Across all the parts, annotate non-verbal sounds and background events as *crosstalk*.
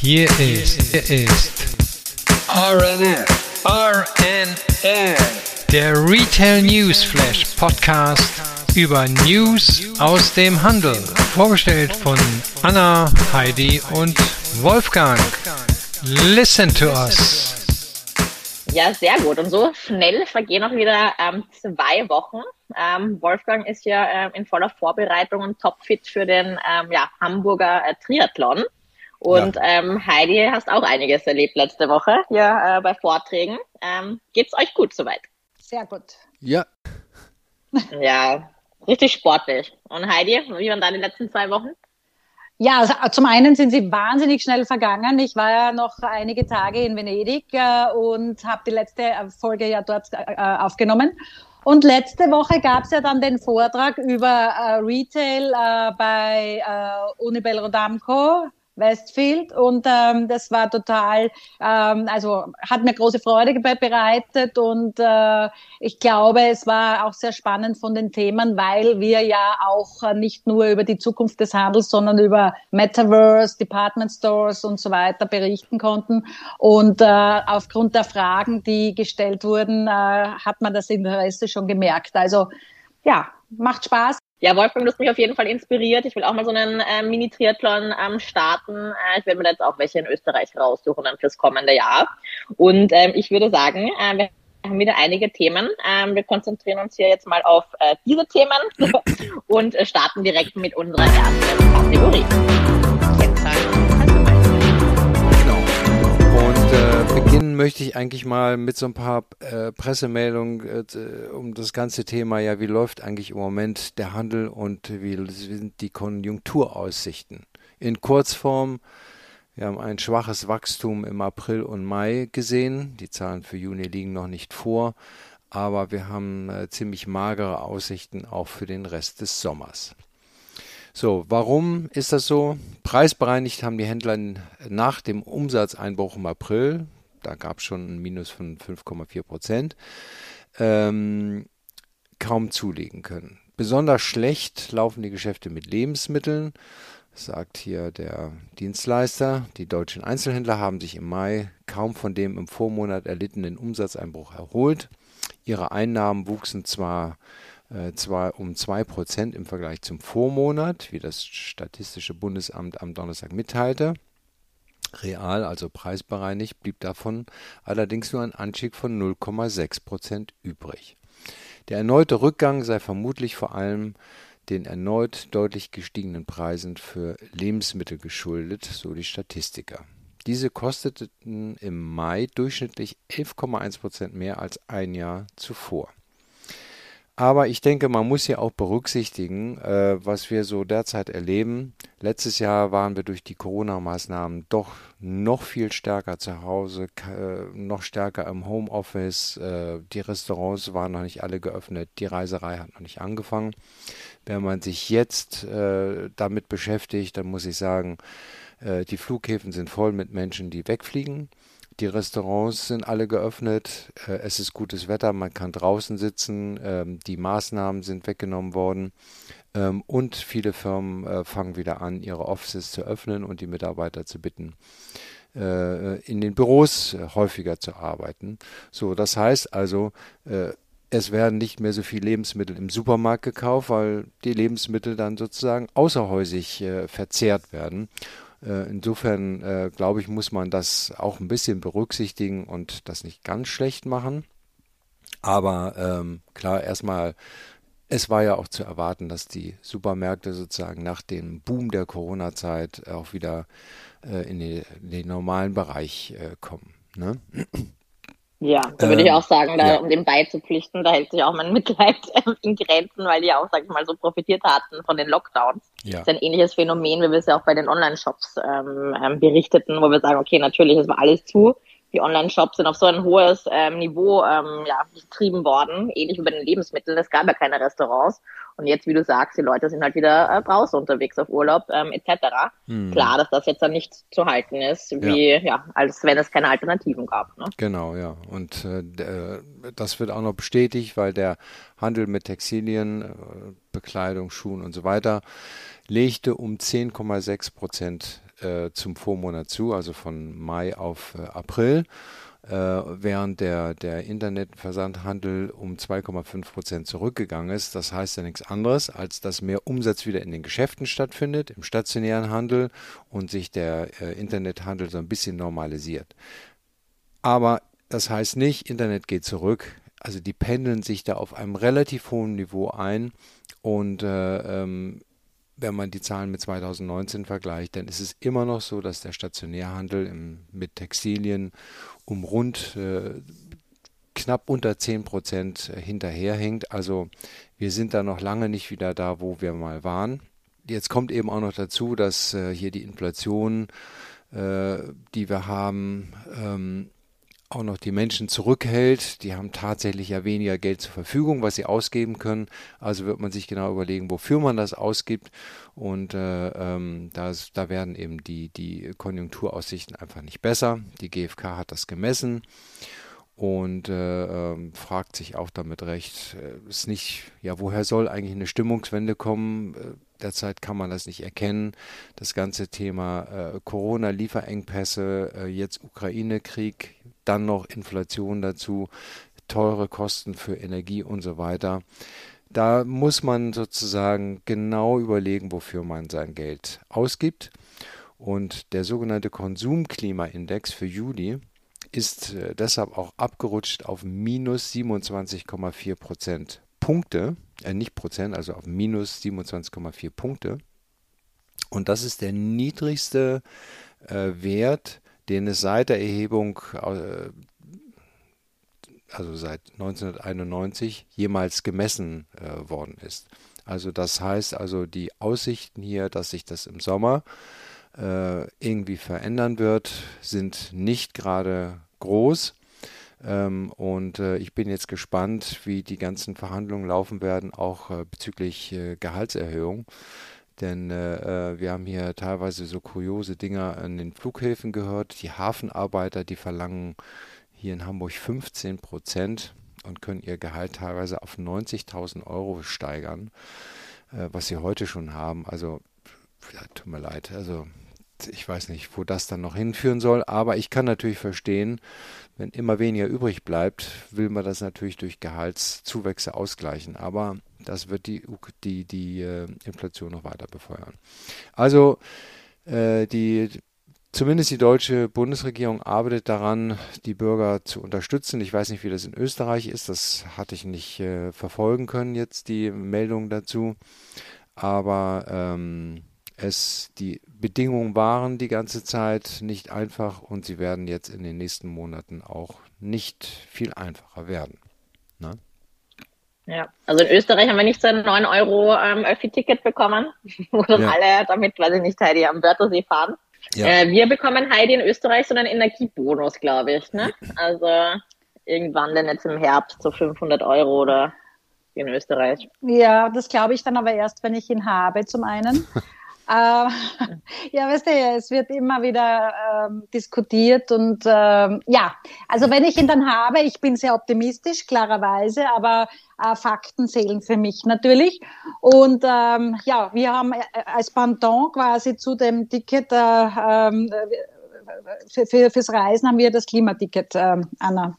Hier ist, hier ist RNF, RNF, der Retail News Flash Podcast über News aus dem Handel. Vorgestellt von Anna, Heidi und Wolfgang. Listen to us. Ja, sehr gut. Und so schnell vergehen auch wieder ähm, zwei Wochen. Ähm, Wolfgang ist ja ähm, in voller Vorbereitung und topfit für den ähm, ja, Hamburger äh, Triathlon. Und ja. ähm, Heidi, hast auch einiges erlebt letzte Woche hier äh, bei Vorträgen. Ähm, geht's euch gut soweit? Sehr gut. Ja. *laughs* Ja, richtig sportlich. Und Heidi, wie waren deine letzten zwei Wochen? Ja, also zum einen sind sie wahnsinnig schnell vergangen. Ich war ja noch einige Tage in Venedig äh, und habe die letzte Folge ja dort äh, aufgenommen. Und letzte Woche gab es ja dann den Vortrag über äh, Retail äh, bei äh, Unibel Rodamco Westfield. Und ähm, das war total, ähm, also hat mir große Freude bereitet. Und äh, ich glaube, es war auch sehr spannend von den Themen, weil wir ja auch äh, nicht nur über die Zukunft des Handels, sondern über Metaverse, Department Stores und so weiter berichten konnten. Und äh, aufgrund der Fragen, die gestellt wurden, äh, hat man das Interesse schon gemerkt. Also ja, macht Spaß. Ja, Wolfgang, du hast mich auf jeden Fall inspiriert. Ich will auch mal so einen äh, Mini-Triathlon ähm, starten. Äh, ich werde mir jetzt auch welche in Österreich raussuchen dann fürs kommende Jahr. Und ähm, ich würde sagen, äh, wir haben wieder einige Themen. Ähm, wir konzentrieren uns hier jetzt mal auf äh, diese Themen *laughs* und äh, starten direkt mit unserer ersten Kategorie. Beginnen möchte ich eigentlich mal mit so ein paar äh, Pressemeldungen äh, um das ganze Thema, ja, wie läuft eigentlich im Moment der Handel und wie sind die Konjunkturaussichten. In Kurzform, wir haben ein schwaches Wachstum im April und Mai gesehen. Die Zahlen für Juni liegen noch nicht vor, aber wir haben äh, ziemlich magere Aussichten auch für den Rest des Sommers. So, warum ist das so? Preisbereinigt haben die Händler nach dem Umsatzeinbruch im April, da gab es schon ein Minus von 5,4 Prozent, ähm, kaum zulegen können. Besonders schlecht laufen die Geschäfte mit Lebensmitteln, sagt hier der Dienstleister. Die deutschen Einzelhändler haben sich im Mai kaum von dem im Vormonat erlittenen Umsatzeinbruch erholt. Ihre Einnahmen wuchsen zwar, äh, zwar um 2% im Vergleich zum Vormonat, wie das Statistische Bundesamt am Donnerstag mitteilte. Real, also preisbereinigt, blieb davon allerdings nur ein Anstieg von 0,6 Prozent übrig. Der erneute Rückgang sei vermutlich vor allem den erneut deutlich gestiegenen Preisen für Lebensmittel geschuldet, so die Statistiker. Diese kosteten im Mai durchschnittlich 11,1 Prozent mehr als ein Jahr zuvor. Aber ich denke, man muss hier auch berücksichtigen, äh, was wir so derzeit erleben. Letztes Jahr waren wir durch die Corona-Maßnahmen doch noch viel stärker zu Hause, äh, noch stärker im Homeoffice. Äh, die Restaurants waren noch nicht alle geöffnet, die Reiserei hat noch nicht angefangen. Wenn man sich jetzt äh, damit beschäftigt, dann muss ich sagen, die Flughäfen sind voll mit Menschen, die wegfliegen. Die Restaurants sind alle geöffnet. Es ist gutes Wetter, man kann draußen sitzen. Ähm, die Maßnahmen sind weggenommen worden. Ähm, und viele Firmen äh, fangen wieder an, ihre Offices zu öffnen und die Mitarbeiter zu bitten, äh, in den Büros häufiger zu arbeiten. So, das heißt also, es werden nicht mehr so viel Lebensmittel im Supermarkt gekauft, weil die Lebensmittel dann sozusagen außerhäusig verzehrt werden. Äh, insofern äh, glaube ich, muss man das auch ein bisschen berücksichtigen und das nicht ganz schlecht machen. Aber ähm, klar, erstmal, es war ja auch zu erwarten, dass die Supermärkte sozusagen nach dem Boom der Corona-Zeit auch wieder äh, in, die, in, den normalen Bereich äh, kommen. Ne? Ja, da würde ähm, ich auch sagen, da, ja. um dem beizupflichten, da hält sich auch mein Mitleid in Grenzen, weil die auch, sag ich mal, so profitiert hatten von den Lockdowns. Ja. Das ist ein ähnliches Phänomen, wie wir es ja auch bei den Online-Shops ähm, ähm, berichteten, wo wir sagen, okay, natürlich, es war alles zu, die Online-Shops sind auf so ein hohes ähm, Niveau ähm, ja, getrieben worden, ähnlich wie bei den Lebensmitteln. Es gab ja keine Restaurants. Und jetzt, wie du sagst, die Leute sind halt wieder äh, draußen unterwegs auf Urlaub ähm, etc. Hm. Klar, dass das jetzt dann nicht zu halten ist, wie ja, ja als wenn es keine Alternativen gab. Ne? Genau, ja. Und äh, das wird auch noch bestätigt, weil der Handel mit Textilien, äh, Bekleidung, Schuhen und so weiter legte um 10,6 Prozent äh, zum Vormonat zu, also von Mai auf äh, April, äh, während der, der Internetversandhandel um 2,5 Prozent zurückgegangen ist. Das heißt ja nichts anderes, als dass mehr Umsatz wieder in den Geschäften stattfindet, im stationären Handel und sich der äh, Internethandel so ein bisschen normalisiert. Aber das heißt nicht, Internet geht zurück. Also die pendeln sich da auf einem relativ hohen Niveau ein und äh, ähm, wenn man die Zahlen mit 2019 vergleicht, dann ist es immer noch so, dass der Stationärhandel im, mit Textilien um rund äh, knapp unter 10 Prozent hinterherhängt. Also wir sind da noch lange nicht wieder da, wo wir mal waren. Jetzt kommt eben auch noch dazu, dass äh, hier die Inflation, äh, die wir haben, ähm, auch noch die Menschen zurückhält. Die haben tatsächlich ja weniger Geld zur Verfügung, was sie ausgeben können. Also wird man sich genau überlegen, wofür man das ausgibt. Und äh, ähm, das, da werden eben die, die Konjunkturaussichten einfach nicht besser. Die GfK hat das gemessen und äh, ähm, fragt sich auch damit recht, äh, ist nicht, ja, woher soll eigentlich eine Stimmungswende kommen? Äh, derzeit kann man das nicht erkennen. Das ganze Thema äh, Corona-Lieferengpässe, äh, jetzt Ukraine-Krieg, dann noch Inflation dazu, teure Kosten für Energie und so weiter. Da muss man sozusagen genau überlegen, wofür man sein Geld ausgibt. Und der sogenannte Konsumklimaindex für Juli ist äh, deshalb auch abgerutscht auf minus 27,4 Prozent Punkte, äh nicht Prozent, also auf minus 27,4 Punkte. Und das ist der niedrigste äh, Wert, den es seit der Erhebung, äh, also seit 1991, jemals gemessen äh, worden ist. Also das heißt also die Aussichten hier, dass sich das im Sommer äh, irgendwie verändern wird, sind nicht gerade groß. Ähm, und äh, ich bin jetzt gespannt, wie die ganzen Verhandlungen laufen werden, auch äh, bezüglich äh, Gehaltserhöhung. Denn äh, äh, wir haben hier teilweise so kuriose Dinge an den Flughäfen gehört. Die Hafenarbeiter, die verlangen hier in Hamburg 15 Prozent und können ihr Gehalt teilweise auf 90.000 Euro steigern, äh, was sie heute schon haben. Also, ja, tut mir leid. Also, ich weiß nicht, wo das dann noch hinführen soll, aber ich kann natürlich verstehen, wenn immer weniger übrig bleibt, will man das natürlich durch Gehaltszuwächse ausgleichen. Aber das wird die, die, die äh, Inflation noch weiter befeuern. Also äh, die, zumindest die deutsche Bundesregierung arbeitet daran, die Bürger zu unterstützen. Ich weiß nicht, wie das in Österreich ist. Das hatte ich nicht äh, verfolgen können jetzt, die Meldung dazu. Aber ähm, es, die Bedingungen waren die ganze Zeit nicht einfach und sie werden jetzt in den nächsten Monaten auch nicht viel einfacher werden. Ne? Ja, also in Österreich haben wir nicht so ein 9 Euro ähm, Öffi-Ticket bekommen, *laughs* wo dann ja. alle damit, weiß ich nicht, Heidi, am Wörthersee fahren. Ja. Äh, wir bekommen Heidi in Österreich so einen Energiebonus, glaube ich. Ne? Also irgendwann dann jetzt im Herbst so 500 Euro oder in Österreich. Ja, das glaube ich dann aber erst, wenn ich ihn habe, zum einen. *laughs* Äh, *laughs* ja, weißt du, es wird immer wieder ähm, diskutiert und ähm, ja, also wenn ich ihn dann habe, ich bin sehr optimistisch, klarerweise, aber äh, Fakten zählen für mich natürlich. Und ähm, ja, wir haben äh, als Pendant quasi zu dem Ticket äh, ähm, für, für, fürs Reisen haben wir das Klimaticket, äh, Anna.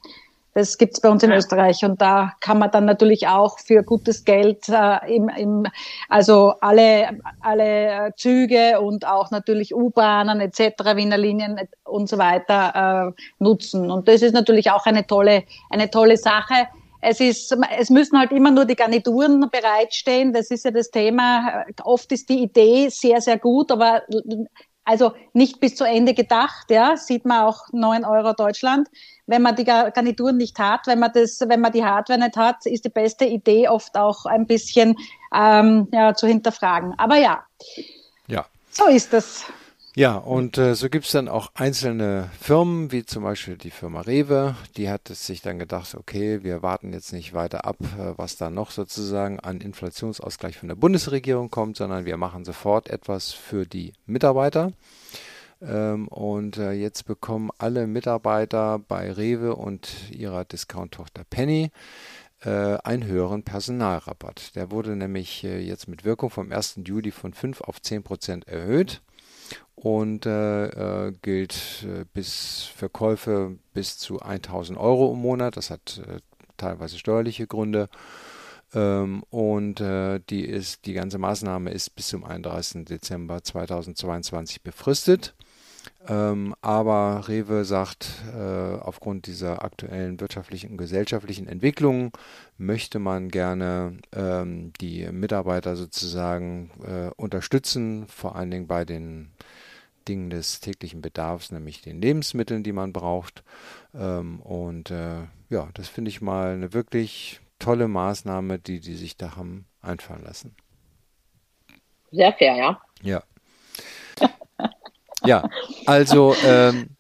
Das gibt's bei uns in ja. Österreich und da kann man dann natürlich auch für gutes Geld äh, im, im, also alle, alle Züge und auch natürlich U-Bahnen etc., Wiener Linien und so weiter äh, nutzen. Und das ist natürlich auch eine tolle, eine tolle Sache. Es ist, es müssen halt immer nur die Garnituren bereitstehen. Das ist ja das Thema. Oft ist die Idee sehr, sehr gut, aber also nicht bis zu Ende gedacht, ja, sieht man auch 9 Euro Deutschland. Wenn man die Garnituren nicht hat, wenn man das, wenn man die Hardware nicht hat, ist die beste Idee oft auch ein bisschen ähm, ja, zu hinterfragen. Aber ja, ja. so ist das. Ja, und äh, so gibt es dann auch einzelne Firmen, wie zum Beispiel die Firma Rewe, die hat es sich dann gedacht, okay, wir warten jetzt nicht weiter ab, äh, was da noch sozusagen an Inflationsausgleich von der Bundesregierung kommt, sondern wir machen sofort etwas für die Mitarbeiter. Ähm, und äh, jetzt bekommen alle Mitarbeiter bei Rewe und ihrer Discount-Tochter Penny äh, einen höheren Personalrabatt. Der wurde nämlich äh, jetzt mit Wirkung vom 1. Juli von 5 auf 10 Prozent erhöht. Und äh, äh, gilt äh, bis Verkäufe bis zu 1000 Euro im Monat. Das hat äh, teilweise steuerliche Gründe. Ähm, und äh, die, ist, die ganze Maßnahme ist bis zum 31. Dezember 2022 befristet. Ähm, aber Rewe sagt, äh, aufgrund dieser aktuellen wirtschaftlichen und gesellschaftlichen Entwicklungen möchte man gerne ähm, die Mitarbeiter sozusagen äh, unterstützen, vor allen Dingen bei den Dingen des täglichen Bedarfs, nämlich den Lebensmitteln, die man braucht. Ähm, und äh, ja, das finde ich mal eine wirklich tolle Maßnahme, die die sich da haben einfallen lassen. Sehr fair, ja. Ja. *laughs* ja, also ähm,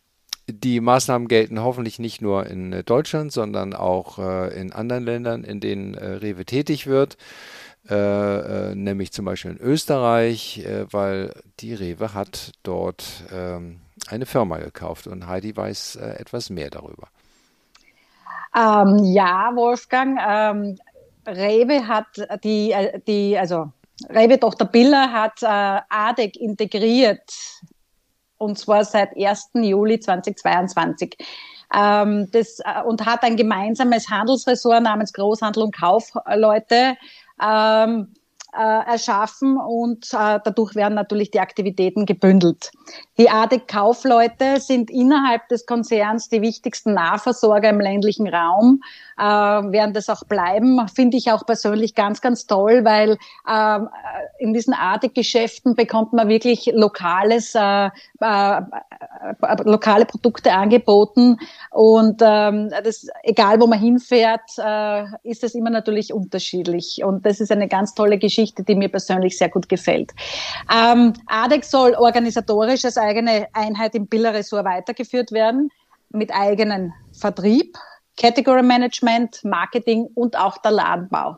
die Maßnahmen gelten hoffentlich nicht nur in Deutschland, sondern auch äh, in anderen Ländern, in denen äh, Rewe tätig wird. Äh, äh, nämlich zum Beispiel in Österreich, äh, weil die Rewe hat dort ähm, eine Firma gekauft und Heidi weiß äh, etwas mehr darüber. Ähm, ja, Wolfgang, ähm, Rewe hat die, äh, die also Rewe Tochter Biller hat äh, ADEC integriert und zwar seit 1. Juli 2022. Ähm, das, und hat ein gemeinsames Handelsressort namens Großhandel und Kaufleute ähm, äh, erschaffen und äh, dadurch werden natürlich die Aktivitäten gebündelt. Die ADEC-Kaufleute sind innerhalb des Konzerns die wichtigsten Nahversorger im ländlichen Raum, äh, werden das auch bleiben. Finde ich auch persönlich ganz, ganz toll, weil äh, in diesen ADEC-Geschäften bekommt man wirklich lokales, äh, äh, äh, lokale Produkte angeboten und ähm, das, egal wo man hinfährt, äh, ist das immer natürlich unterschiedlich und das ist eine ganz tolle Geschichte, die mir persönlich sehr gut gefällt. Ähm, ADEC soll organisatorisch als eigene Einheit im Biller-Ressort weitergeführt werden, mit eigenen Vertrieb, Category Management, Marketing und auch der Ladenbau.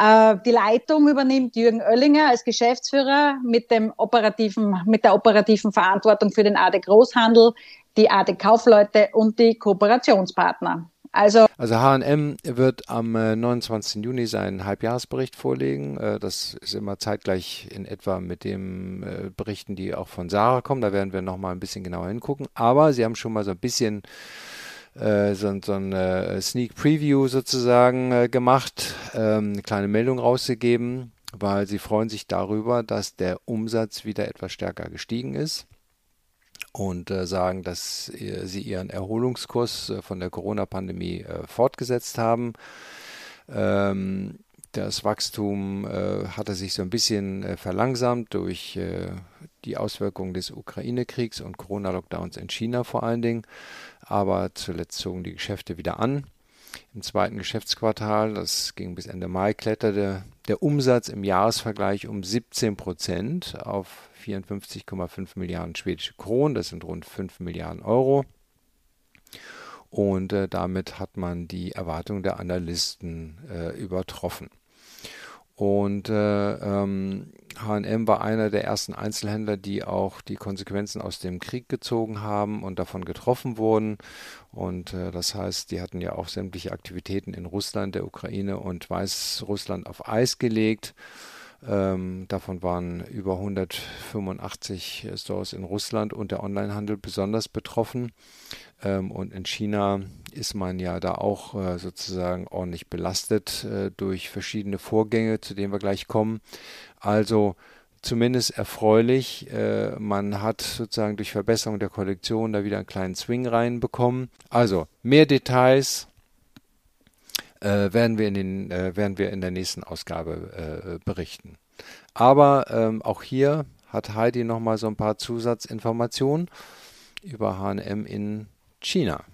Äh, die Leitung übernimmt Jürgen Oellinger als Geschäftsführer mit, dem operativen, mit der operativen Verantwortung für den AD Großhandel, die AD Kaufleute und die Kooperationspartner. Also, also H&M wird am 29. Äh, Juni seinen Halbjahresbericht vorlegen. Äh, das ist immer zeitgleich in etwa mit den Berichten, die auch von Sarah kommen. Da werden wir noch mal ein bisschen genauer hingucken. Aber sie haben schon mal so ein bisschen so, so ein Sneak Preview sozusagen gemacht, ähm, eine kleine Meldung rausgegeben, weil sie freuen sich darüber, dass der Umsatz wieder etwas stärker gestiegen ist und äh, sagen, dass äh, sie ihren Erholungskurs äh, von der Corona-Pandemie äh, fortgesetzt haben. Ähm, das Wachstum äh, hatte sich so ein bisschen äh, verlangsamt durch die Auswirkungen des Ukraine-Kriegs und Corona-Lockdowns in China vor allen Dingen. Aber zuletzt zogen die Geschäfte wieder an. Im zweiten Geschäftsquartal, das ging bis Ende Mai, kletterte der Umsatz im Jahresvergleich um 17 Prozent auf 54,5 Milliarden schwedische Kronen, das sind rund 5 Milliarden Euro. Und äh, damit hat man die Erwartungen der Analysten äh, übertroffen. Und äh, ähm, HM war einer der ersten Einzelhändler, die auch die Konsequenzen aus dem Krieg gezogen haben und davon getroffen wurden. Und äh, das heißt, die hatten ja auch sämtliche Aktivitäten in Russland, der Ukraine und Weißrussland auf Eis gelegt. Ähm, davon waren über 185 Stores in Russland und der Onlinehandel besonders betroffen. Ähm, und in China ist man ja da auch äh, sozusagen ordentlich belastet äh, durch verschiedene Vorgänge, zu denen wir gleich kommen. Also zumindest erfreulich. Äh, man hat sozusagen durch Verbesserung der Kollektion da wieder einen kleinen Swing reinbekommen. Also mehr Details äh, werden, wir in den, äh, werden wir in der nächsten Ausgabe äh, berichten. Aber ähm, auch hier hat Heidi nochmal so ein paar Zusatzinformationen über HM in China.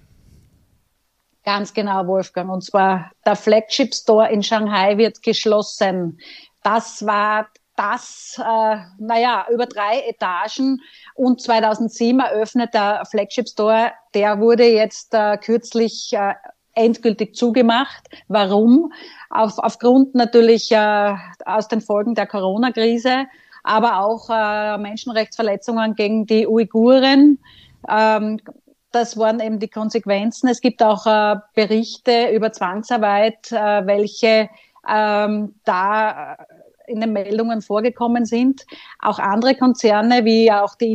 Ganz genau, Wolfgang. Und zwar der Flagship Store in Shanghai wird geschlossen. Das war das, äh, naja, über drei Etagen und 2007 eröffnet der Flagship Store. Der wurde jetzt äh, kürzlich äh, endgültig zugemacht. Warum? Auf, aufgrund natürlich äh, aus den Folgen der Corona-Krise, aber auch äh, Menschenrechtsverletzungen gegen die Uiguren. Ähm, das waren eben die Konsequenzen. Es gibt auch äh, Berichte über Zwangsarbeit, äh, welche ähm, da in den Meldungen vorgekommen sind. Auch andere Konzerne, wie auch die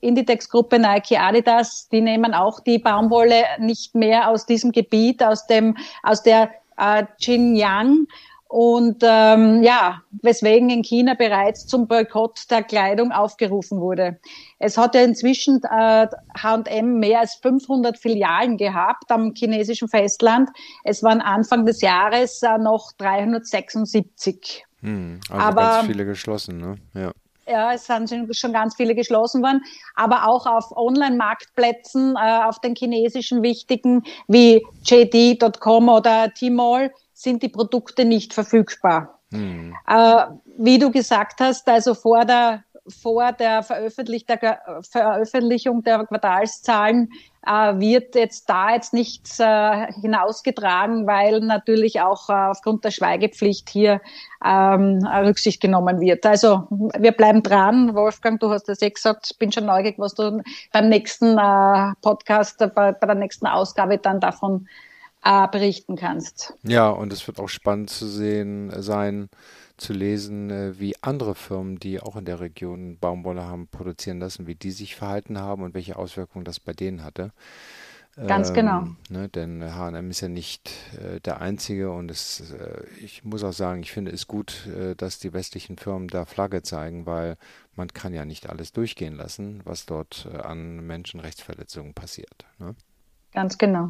Inditex-Gruppe Nike Adidas, die nehmen auch die Baumwolle nicht mehr aus diesem Gebiet, aus dem, aus der äh, Xinjiang und ähm, ja, weswegen in China bereits zum Boykott der Kleidung aufgerufen wurde. Es hat ja inzwischen äh, H&M mehr als 500 Filialen gehabt am chinesischen Festland. Es waren Anfang des Jahres äh, noch 376. Hm, also aber ganz viele geschlossen, ne? Ja. Ja, es sind schon ganz viele geschlossen worden, aber auch auf Online-Marktplätzen, äh, auf den chinesischen wichtigen wie JD.com oder Tmall sind die Produkte nicht verfügbar. Hm. Äh, wie du gesagt hast, also vor der, vor der, Veröffentlich der Veröffentlichung der Quartalszahlen äh, wird jetzt da jetzt nichts äh, hinausgetragen, weil natürlich auch äh, aufgrund der Schweigepflicht hier ähm, Rücksicht genommen wird. Also wir bleiben dran. Wolfgang, du hast das eh gesagt, bin schon neugierig, was du beim nächsten äh, Podcast, bei, bei der nächsten Ausgabe dann davon äh, berichten kannst. Ja, und es wird auch spannend zu sehen äh, sein, zu lesen, äh, wie andere Firmen, die auch in der Region Baumwolle haben produzieren lassen, wie die sich verhalten haben und welche Auswirkungen das bei denen hatte. Ganz ähm, genau. Ne, denn H&M ist ja nicht äh, der einzige und es, äh, ich muss auch sagen, ich finde es gut, äh, dass die westlichen Firmen da Flagge zeigen, weil man kann ja nicht alles durchgehen lassen, was dort äh, an Menschenrechtsverletzungen passiert. Ne? Ganz genau.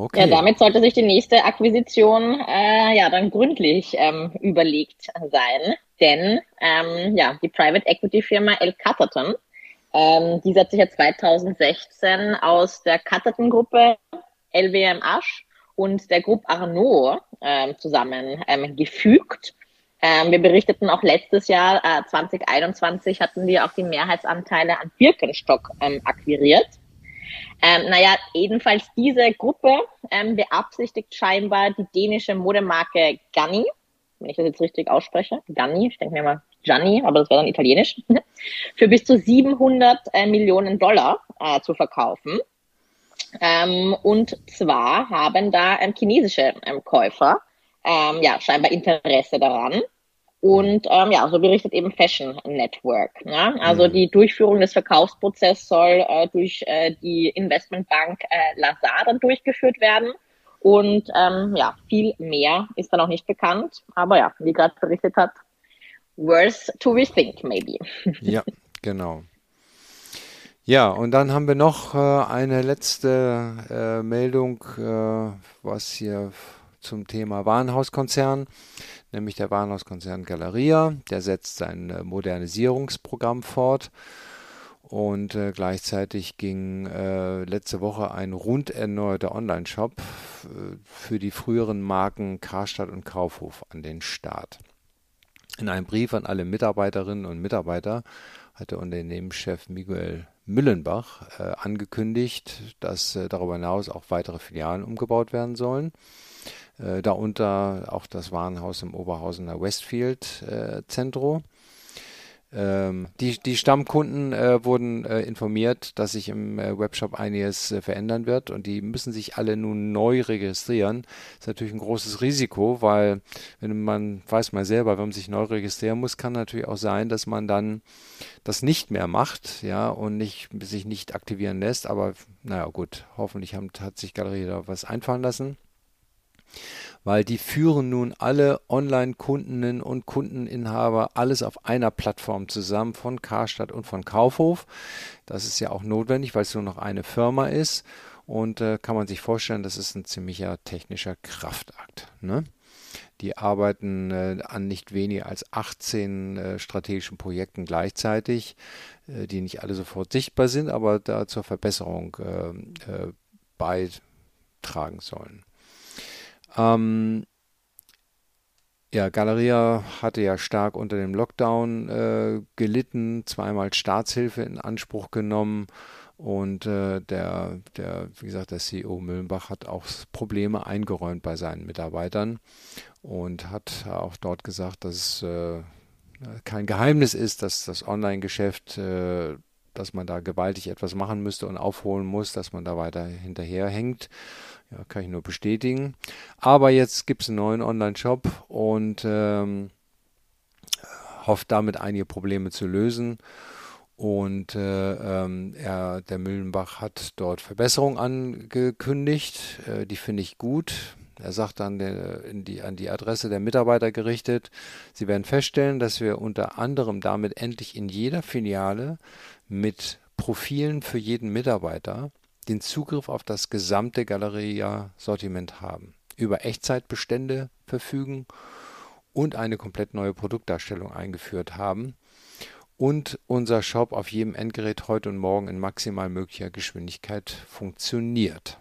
Okay. Ja, damit sollte sich die nächste Akquisition äh, ja dann gründlich ähm, überlegt sein, denn ähm, ja die Private Equity Firma El Catterton, ähm, die hat sich ja 2016 aus der Catterton Gruppe LWM Asch und der Gruppe Arnaud ähm, zusammen ähm, gefügt. Ähm, wir berichteten auch letztes Jahr, äh, 2021, hatten wir auch die Mehrheitsanteile an Birkenstock ähm, akquiriert. Ähm, naja, jedenfalls diese Gruppe ähm, beabsichtigt scheinbar die dänische Modemarke Ganni, wenn ich das jetzt richtig ausspreche, Ganni, ich denke mir mal Gianni, aber das wäre dann italienisch, *laughs* für bis zu 700 äh, Millionen Dollar äh, zu verkaufen. Ähm, und zwar haben da ähm, chinesische ähm, Käufer ähm, ja scheinbar Interesse daran. Und ähm, ja, so berichtet eben Fashion Network. Ne? Also mhm. die Durchführung des Verkaufsprozesses soll äh, durch äh, die Investmentbank äh, Lazar dann durchgeführt werden. Und ähm, ja, viel mehr ist dann auch nicht bekannt. Aber ja, wie gerade berichtet hat, worth to rethink maybe. *laughs* Ja, genau. Ja, und dann haben wir noch äh, eine letzte äh, Meldung, äh, was hier zum Thema Warenhauskonzern nämlich der Warenhauskonzern Galeria. Der setzt sein äh, Modernisierungsprogramm fort. Und äh, gleichzeitig ging äh, letzte Woche ein rund erneuerter Online-Shop äh, für die früheren Marken Karstadt und Kaufhof an den Start. In einem Brief an alle Mitarbeiterinnen und Mitarbeiter hat der Unternehmenschef Miguel Müllenbach äh, angekündigt, dass äh, darüber hinaus auch weitere Filialen umgebaut werden sollen. Äh, darunter auch das Warenhaus im Oberhausener Westfield äh, Zentrum. Ähm, die, die Stammkunden äh, wurden äh, informiert, dass sich im äh, Webshop einiges äh, verändern wird und die müssen sich alle nun neu registrieren. Das ist natürlich ein großes Risiko, weil wenn man weiß mal selber, wenn man sich neu registrieren muss, kann natürlich auch sein, dass man dann das nicht mehr macht, ja, und nicht, sich nicht aktivieren lässt. Aber naja, gut, hoffentlich haben, hat sich Galerie da was einfallen lassen weil die führen nun alle Online-Kundinnen und Kundeninhaber alles auf einer Plattform zusammen von Karstadt und von Kaufhof. Das ist ja auch notwendig, weil es nur noch eine Firma ist und äh, kann man sich vorstellen, das ist ein ziemlicher technischer Kraftakt. Ne? Die arbeiten äh, an nicht weniger als 18 äh, strategischen Projekten gleichzeitig, äh, die nicht alle sofort sichtbar sind, aber da zur Verbesserung äh, äh, beitragen sollen. Ähm, ja, Galeria hatte ja stark unter dem Lockdown äh, gelitten, zweimal Staatshilfe in Anspruch genommen und äh, der, der, wie gesagt, der CEO Müllenbach hat auch Probleme eingeräumt bei seinen Mitarbeitern und hat auch dort gesagt, dass es äh, kein Geheimnis ist, dass das Online-Geschäft, äh, dass man da gewaltig etwas machen müsste und aufholen muss, dass man da weiter hinterherhängt. Ja, kann ich nur bestätigen. Aber jetzt gibt es einen neuen Online-Shop und ähm, hofft damit einige Probleme zu lösen. Und äh, ähm, er, der Müllenbach hat dort Verbesserungen angekündigt. Äh, die finde ich gut. Er sagt dann der, die, an die Adresse der Mitarbeiter gerichtet, Sie werden feststellen, dass wir unter anderem damit endlich in jeder Filiale mit Profilen für jeden Mitarbeiter den Zugriff auf das gesamte Galeria-Sortiment haben, über Echtzeitbestände verfügen und eine komplett neue Produktdarstellung eingeführt haben und unser Shop auf jedem Endgerät heute und morgen in maximal möglicher Geschwindigkeit funktioniert.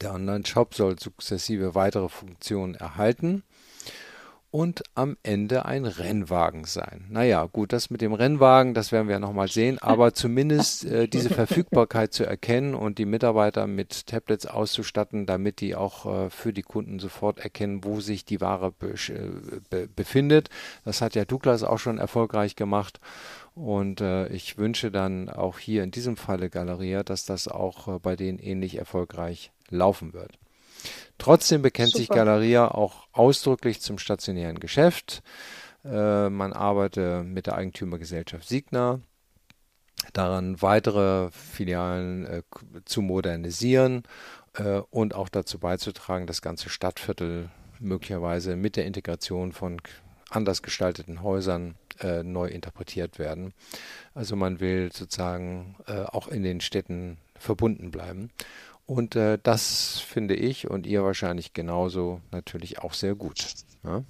Der Online-Shop soll sukzessive weitere Funktionen erhalten und am Ende ein Rennwagen sein. Naja, gut, das mit dem Rennwagen, das werden wir ja nochmal sehen, aber *laughs* zumindest äh, diese Verfügbarkeit zu erkennen und die Mitarbeiter mit Tablets auszustatten, damit die auch äh, für die Kunden sofort erkennen, wo sich die Ware be äh, be befindet. Das hat ja Douglas auch schon erfolgreich gemacht. Und äh, ich wünsche dann auch hier in diesem Falle Galeria, dass das auch äh, bei denen ähnlich erfolgreich laufen wird. Trotzdem bekennt Super. sich Galeria auch ausdrücklich zum stationären Geschäft. Äh, man arbeitet mit der Eigentümergesellschaft Signa daran, weitere Filialen äh, zu modernisieren äh, und auch dazu beizutragen, das ganze Stadtviertel möglicherweise mit der Integration von anders gestalteten Häusern äh, neu interpretiert werden. Also man will sozusagen auch in den Städten verbunden bleiben. Und äh, das finde ich und ihr wahrscheinlich genauso natürlich auch sehr gut. Ja?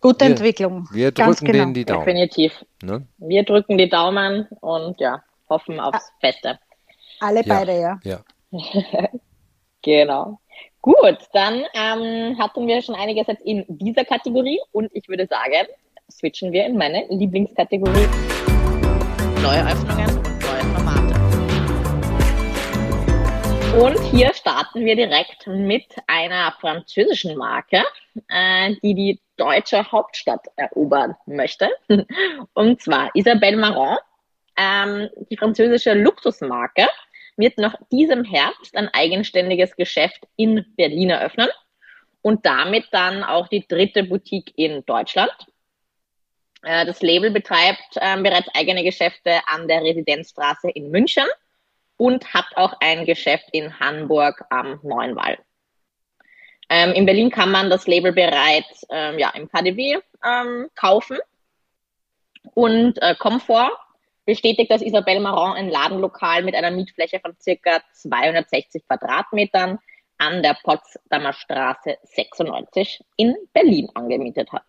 Gute wir, Entwicklung. Wir drücken genau. denen die Daumen. Definitiv. Ne? Wir drücken die Daumen und ja, hoffen aufs Beste. Alle ja, beide, ja. Ja. *laughs* genau. Gut, dann ähm, hatten wir schon einiges jetzt in dieser Kategorie und ich würde sagen, switchen wir in meine Lieblingskategorie. Neue Öffnungen Und hier starten wir direkt mit einer französischen Marke, äh, die die deutsche Hauptstadt erobern möchte. *laughs* Und zwar Isabelle Marant, ähm, die französische Luxusmarke, wird nach diesem Herbst ein eigenständiges Geschäft in Berlin eröffnen und damit dann auch die dritte Boutique in Deutschland. Äh, das Label betreibt äh, bereits eigene Geschäfte an der Residenzstraße in München und hat auch ein Geschäft in Hamburg am Neuenwall. Ähm, in Berlin kann man das Label bereits ähm, ja, im KDW ähm, kaufen. Und äh, Comfort bestätigt, dass Isabelle Marant ein Ladenlokal mit einer Mietfläche von circa 260 Quadratmetern an der Potsdamer Straße 96 in Berlin angemietet hat.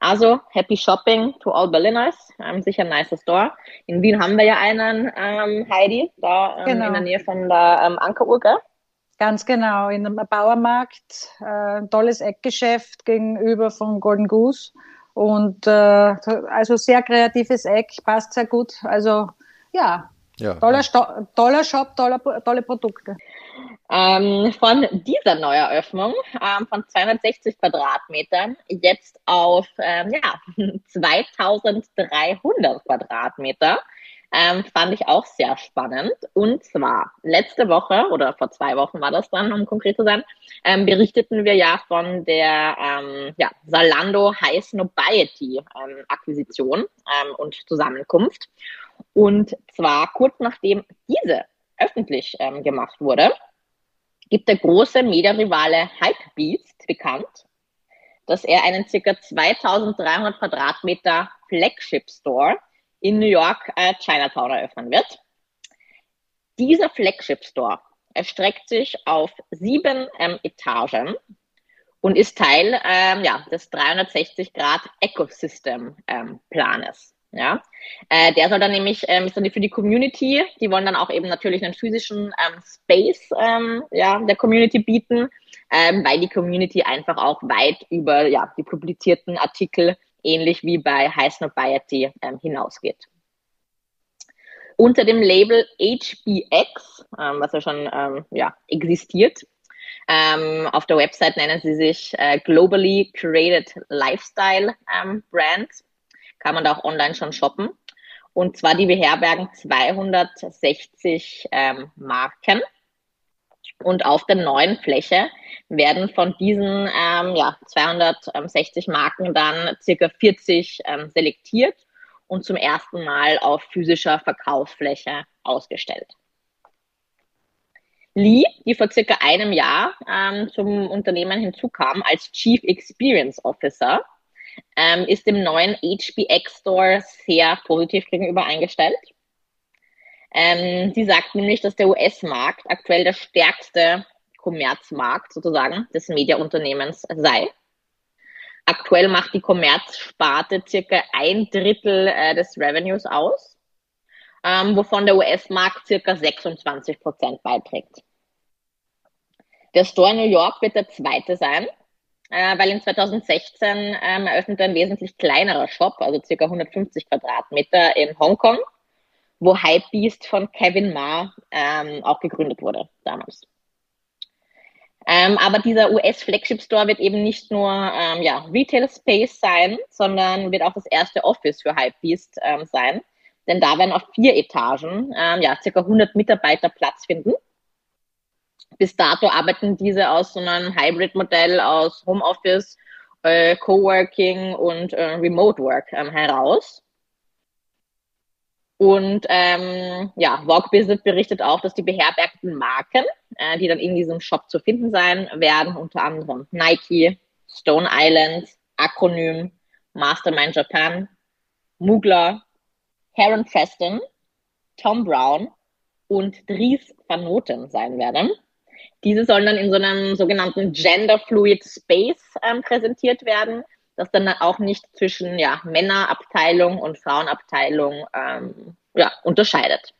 Also, happy shopping to all Berliners. Ähm, sicher ein nicer Store. In Wien haben wir ja einen, ähm, Heidi, da ähm, genau. in der Nähe von der ähm, Ankeruhr, gell? Ganz genau, in einem Bauermarkt, äh, tolles Eckgeschäft gegenüber von Golden Goose und äh, also sehr kreatives Eck, passt sehr gut. Also ja, ja. Toller, toller Shop, toller, tolle Produkte. Ähm, von dieser Neueröffnung ähm, von 260 Quadratmetern jetzt auf ähm, ja, *laughs* 2300 Quadratmeter ähm, fand ich auch sehr spannend. Und zwar letzte Woche oder vor zwei Wochen war das dann, um konkret zu sein, ähm, berichteten wir ja von der ähm, ja, Salando High Snobiety ähm, Akquisition ähm, und Zusammenkunft. Und zwar kurz nachdem diese öffentlich ähm, gemacht wurde, gibt der große Mediarivale Hypebeast bekannt, dass er einen ca. 2300 Quadratmeter Flagship Store in New York äh, Chinatown eröffnen wird. Dieser Flagship Store erstreckt sich auf sieben ähm, Etagen und ist Teil ähm, ja, des 360 Grad Ecosystem ähm, Planes. Ja, äh, der soll dann nämlich, ähm, ist dann für die Community, die wollen dann auch eben natürlich einen physischen ähm, Space ähm, ja, der Community bieten, ähm, weil die Community einfach auch weit über ja, die publizierten Artikel, ähnlich wie bei High Snobiety, ähm, hinausgeht. Unter dem Label HBX, ähm, was ja schon ja, existiert, auf der Website nennen sie sich äh, Globally Created Lifestyle ähm, Brand kann man da auch online schon shoppen. Und zwar die beherbergen 260 ähm, Marken. Und auf der neuen Fläche werden von diesen ähm, ja, 260 Marken dann circa 40 ähm, selektiert und zum ersten Mal auf physischer Verkaufsfläche ausgestellt. Lee, die vor circa einem Jahr ähm, zum Unternehmen hinzukam als Chief Experience Officer, ähm, ist dem neuen HBX Store sehr positiv gegenüber eingestellt. Ähm, sie sagt nämlich, dass der US-Markt aktuell der stärkste Kommerzmarkt sozusagen des Mediaunternehmens sei. Aktuell macht die Kommerzsparte circa ein Drittel äh, des Revenues aus, ähm, wovon der US-Markt circa 26 Prozent beiträgt. Der Store in New York wird der zweite sein, äh, weil in 2016 ähm, eröffnete ein wesentlich kleinerer Shop, also circa 150 Quadratmeter in Hongkong, wo Hypebeast von Kevin Ma ähm, auch gegründet wurde damals. Ähm, aber dieser US-Flagship Store wird eben nicht nur ähm, ja, Retail Space sein, sondern wird auch das erste Office für Hypebeast ähm, sein. Denn da werden auf vier Etagen ähm, ja, circa 100 Mitarbeiter Platz finden. Bis dato arbeiten diese aus so einem Hybrid-Modell aus Homeoffice, äh, Coworking und äh, Remote Work ähm, heraus. Und ähm, ja, Vogue Business berichtet auch, dass die beherbergten Marken, äh, die dann in diesem Shop zu finden sein werden, unter anderem Nike, Stone Island, Acronym, Mastermind Japan, Mugler, Heron Preston, Tom Brown und Dries Van Noten sein werden. Diese sollen dann in so einem sogenannten Gender Fluid Space ähm, präsentiert werden das dann auch nicht zwischen ja, Männerabteilung und Frauenabteilung ähm, ja, unterscheidet.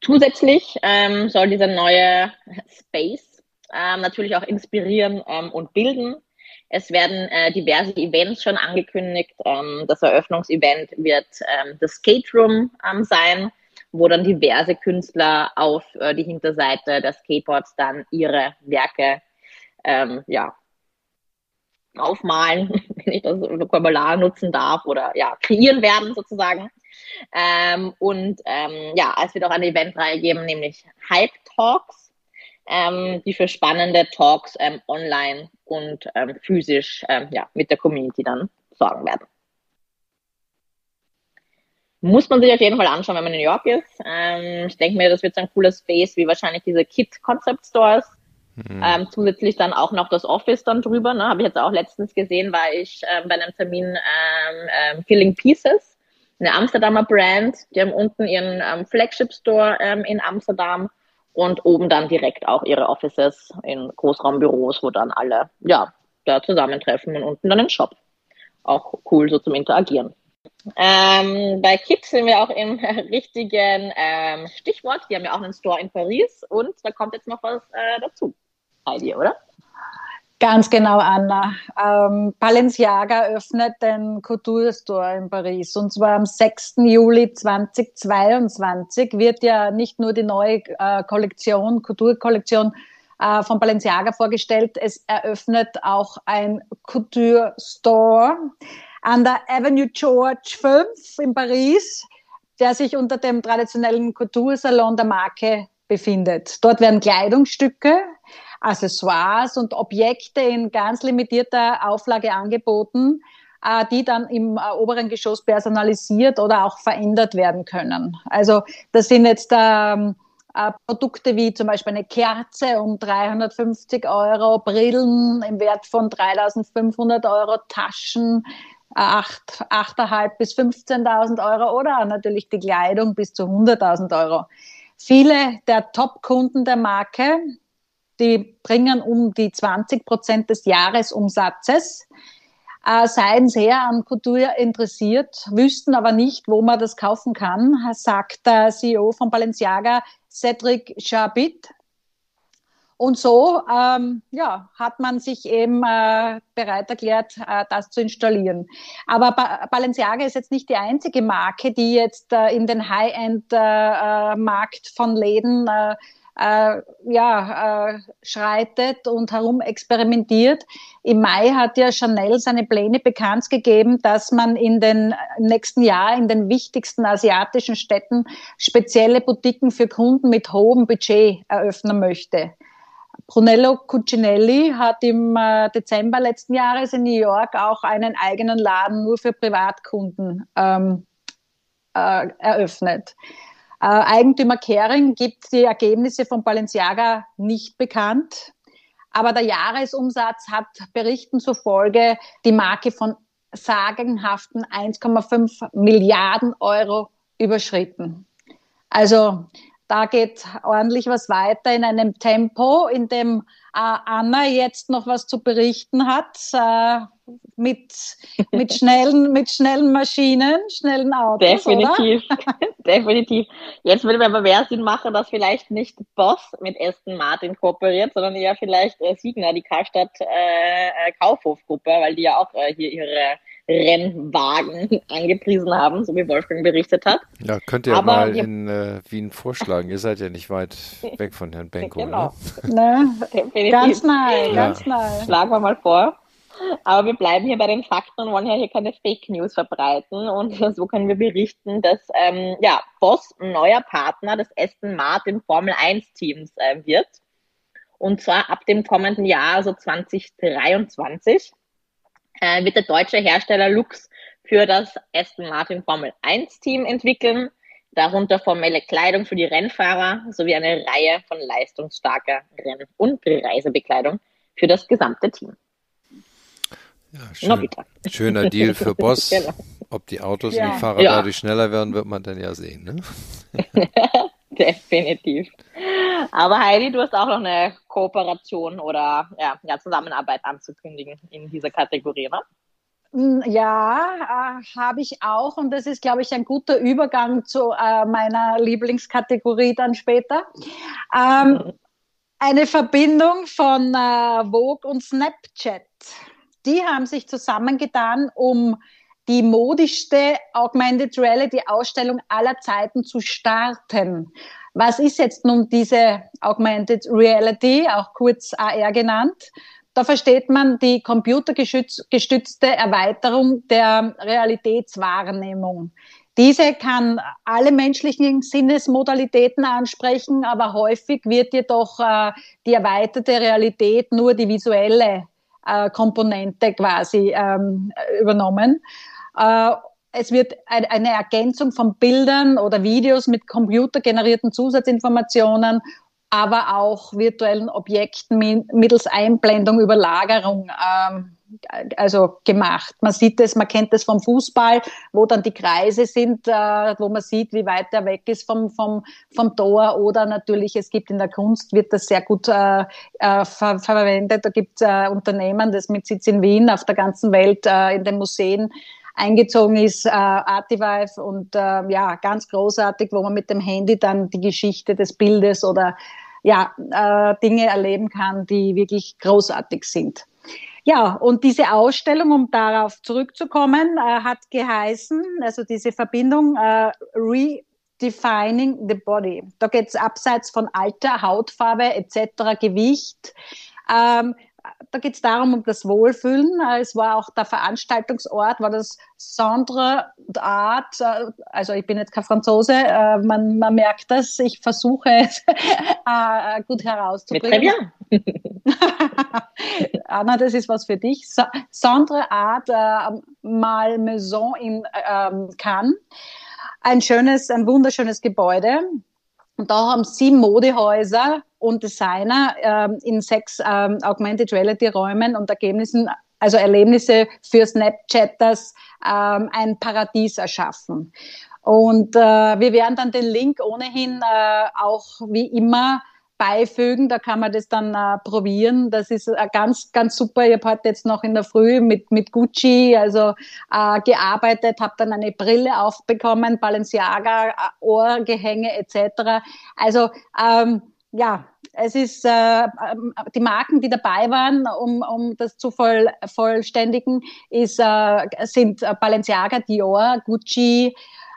Zusätzlich ähm, soll dieser neue Space ähm, natürlich auch inspirieren ähm, und bilden. Es werden äh, diverse Events schon angekündigt. Ähm, das Eröffnungsevent wird das Skate Room sein, wo dann diverse Künstler auf äh, die Hinterseite der Skateboards dann ihre Werke ähm, ja, aufmalen, *laughs* wenn ich das Vokabular nutzen darf oder ja, kreieren werden sozusagen. Ähm, und ähm, ja, es wird auch eine Eventreihe geben, nämlich Hype Talks, ähm, die für spannende Talks ähm, online und ähm, physisch ähm, ja, mit der Community dann sorgen werden. Muss man sich auf jeden Fall anschauen, wenn man in New York ist. ich denke mir, das wird so ein cooler Space wie wahrscheinlich diese Kit Concept Stores Mhm. Ähm, zusätzlich dann auch noch das Office dann drüber. Ne? Habe ich jetzt auch letztens gesehen, war ich ähm, bei einem Termin ähm, ähm, Killing Pieces, eine Amsterdamer Brand. Die haben unten ihren ähm, Flagship Store ähm, in Amsterdam und oben dann direkt auch ihre Offices in Großraumbüros, wo dann alle ja da zusammentreffen und unten dann einen Shop. Auch cool so zum Interagieren. Ähm, bei Kids sind wir auch im *laughs* richtigen ähm, Stichwort. Die haben ja auch einen Store in Paris und da kommt jetzt noch was äh, dazu bei dir, oder? Ganz genau, Anna. Ähm, Balenciaga öffnet den Couture Store in Paris. Und zwar am 6. Juli 2022 wird ja nicht nur die neue äh, Kollektion, Couture-Kollektion äh, von Balenciaga vorgestellt, es eröffnet auch ein Couture Store an der Avenue George 5 in Paris, der sich unter dem traditionellen Couture-Salon der Marke befindet. Dort werden Kleidungsstücke, Accessoires und Objekte in ganz limitierter Auflage angeboten, äh, die dann im äh, oberen Geschoss personalisiert oder auch verändert werden können. Also das sind jetzt ähm, äh, Produkte wie zum Beispiel eine Kerze um 350 Euro, Brillen im Wert von 3500 Euro, Taschen 8.500 bis 15.000 Euro oder natürlich die Kleidung bis zu 100.000 Euro. Viele der Top-Kunden der Marke die bringen um die 20 Prozent des Jahresumsatzes, äh, seien sehr an Kultur interessiert, wüssten aber nicht, wo man das kaufen kann, sagt der CEO von Balenciaga, Cedric Chabit. Und so ähm, ja, hat man sich eben äh, bereit erklärt, äh, das zu installieren. Aber ba Balenciaga ist jetzt nicht die einzige Marke, die jetzt äh, in den High-End-Markt äh, äh von Läden äh, äh, ja, äh, schreitet und herum experimentiert. Im Mai hat ja Chanel seine Pläne bekannt gegeben, dass man in den nächsten Jahr in den wichtigsten asiatischen Städten spezielle Boutiquen für Kunden mit hohem Budget eröffnen möchte. Brunello Cucinelli hat im äh, Dezember letzten Jahres in New York auch einen eigenen Laden nur für Privatkunden ähm, äh, eröffnet. Äh, Eigentümer Kering gibt die Ergebnisse von Balenciaga nicht bekannt, aber der Jahresumsatz hat Berichten zufolge die Marke von sagenhaften 1,5 Milliarden Euro überschritten. Also da geht ordentlich was weiter in einem Tempo, in dem äh, Anna jetzt noch was zu berichten hat, äh, mit, *laughs* mit, schnellen, mit schnellen Maschinen, schnellen Autos. Definitiv, *laughs* definitiv. Jetzt würde mir aber mehr Sinn machen, dass vielleicht nicht Boss mit Aston Martin kooperiert, sondern eher vielleicht äh, Signa, die Karstadt äh, äh Kaufhofgruppe, weil die ja auch äh, hier ihre Rennwagen *laughs* angepriesen haben, so wie Wolfgang berichtet hat. Ja, könnt ihr Aber mal in äh, Wien vorschlagen. ihr seid ja nicht weit weg von Herrn Benko, genau. ne? ne? *laughs* Ganz nahe, ja. ganz nahe. Schlagen wir mal vor. Aber wir bleiben hier bei den Fakten und wollen ja hier keine Fake News verbreiten. Und *laughs* so können wir berichten, dass ähm, ja, Boss ein neuer Partner des Aston Martin Formel 1 Teams äh, wird. Und zwar ab dem kommenden Jahr, also 2023 äh, wird der deutsche Hersteller Lux für das Aston Martin Formel 1 Team entwickeln, darunter formelle Kleidung für die Rennfahrer sowie eine Reihe von leistungsstarker Renn- und Reisebekleidung für das gesamte Team. Ja, schön, schöner *laughs* Deal für Boss. genau. Ob die Autos ja. und die Fahrer ja. dadurch schneller werden, wird man dann ja sehen. Ne? *laughs* *laughs* Definitiv. Aber Heidi, du hast auch noch eine Kooperation oder ja, ja Zusammenarbeit anzukündigen in dieser Kategorie, ne? Hm, ja, äh, habe ich auch und das ist, glaube ich, ein guter Übergang zu äh, meiner Lieblingskategorie dann später. Ähm, eine Verbindung von äh, Vogue und Snapchat. Die haben sich zusammengetan, um die modischste Augmented Reality Ausstellung aller Zeiten zu starten. Was ist jetzt nun diese Augmented Reality, auch kurz AR genannt? Da versteht man die computergestützte Erweiterung der Realitätswahrnehmung. Diese kann alle menschlichen Sinnesmodalitäten ansprechen, aber häufig wird jedoch äh, die erweiterte Realität nur die visuelle äh, Komponente quasi ähm, übernommen. Äh, es wird eine Ergänzung von Bildern oder Videos mit computergenerierten Zusatzinformationen, aber auch virtuellen Objekten mittels Einblendung, Überlagerung ähm, also gemacht. Man sieht es, man kennt es vom Fußball, wo dann die Kreise sind, äh, wo man sieht, wie weit er weg ist vom, vom, vom Tor. Oder natürlich, es gibt in der Kunst, wird das sehr gut äh, äh, ver verwendet. Da gibt es äh, Unternehmen, das mit Sitz in Wien auf der ganzen Welt äh, in den Museen eingezogen ist, äh, Artivive und äh, ja, ganz großartig, wo man mit dem Handy dann die Geschichte des Bildes oder ja, äh, Dinge erleben kann, die wirklich großartig sind. Ja, und diese Ausstellung, um darauf zurückzukommen, äh, hat geheißen, also diese Verbindung äh, Redefining the Body. Da geht es abseits von Alter, Hautfarbe etc., Gewicht. Ähm, da geht es darum, um das Wohlfühlen. Es war auch der Veranstaltungsort, war das Centre d'Art. Also ich bin jetzt kein Franzose, äh, man, man merkt das. Ich versuche es *laughs* äh, gut herauszubringen. *laughs* Anna, das ist was für dich. Centre Art äh, Malmaison in ähm, Cannes. Ein schönes, ein wunderschönes Gebäude. Und da haben sieben Modehäuser und Designer ähm, in sechs ähm, Augmented Reality Räumen und Ergebnissen, also Erlebnisse für Snapchatters ähm, ein Paradies erschaffen. Und äh, wir werden dann den Link ohnehin äh, auch wie immer beifügen, da kann man das dann äh, probieren. Das ist äh, ganz, ganz super. Ich habe heute jetzt noch in der Früh mit, mit Gucci also äh, gearbeitet, habe dann eine Brille aufbekommen, Balenciaga, äh, Ohrgehänge etc. Also ähm, ja, es ist äh, ähm, die Marken, die dabei waren, um, um das zu voll, vollständigen, ist, äh, sind Balenciaga, Dior, Gucci,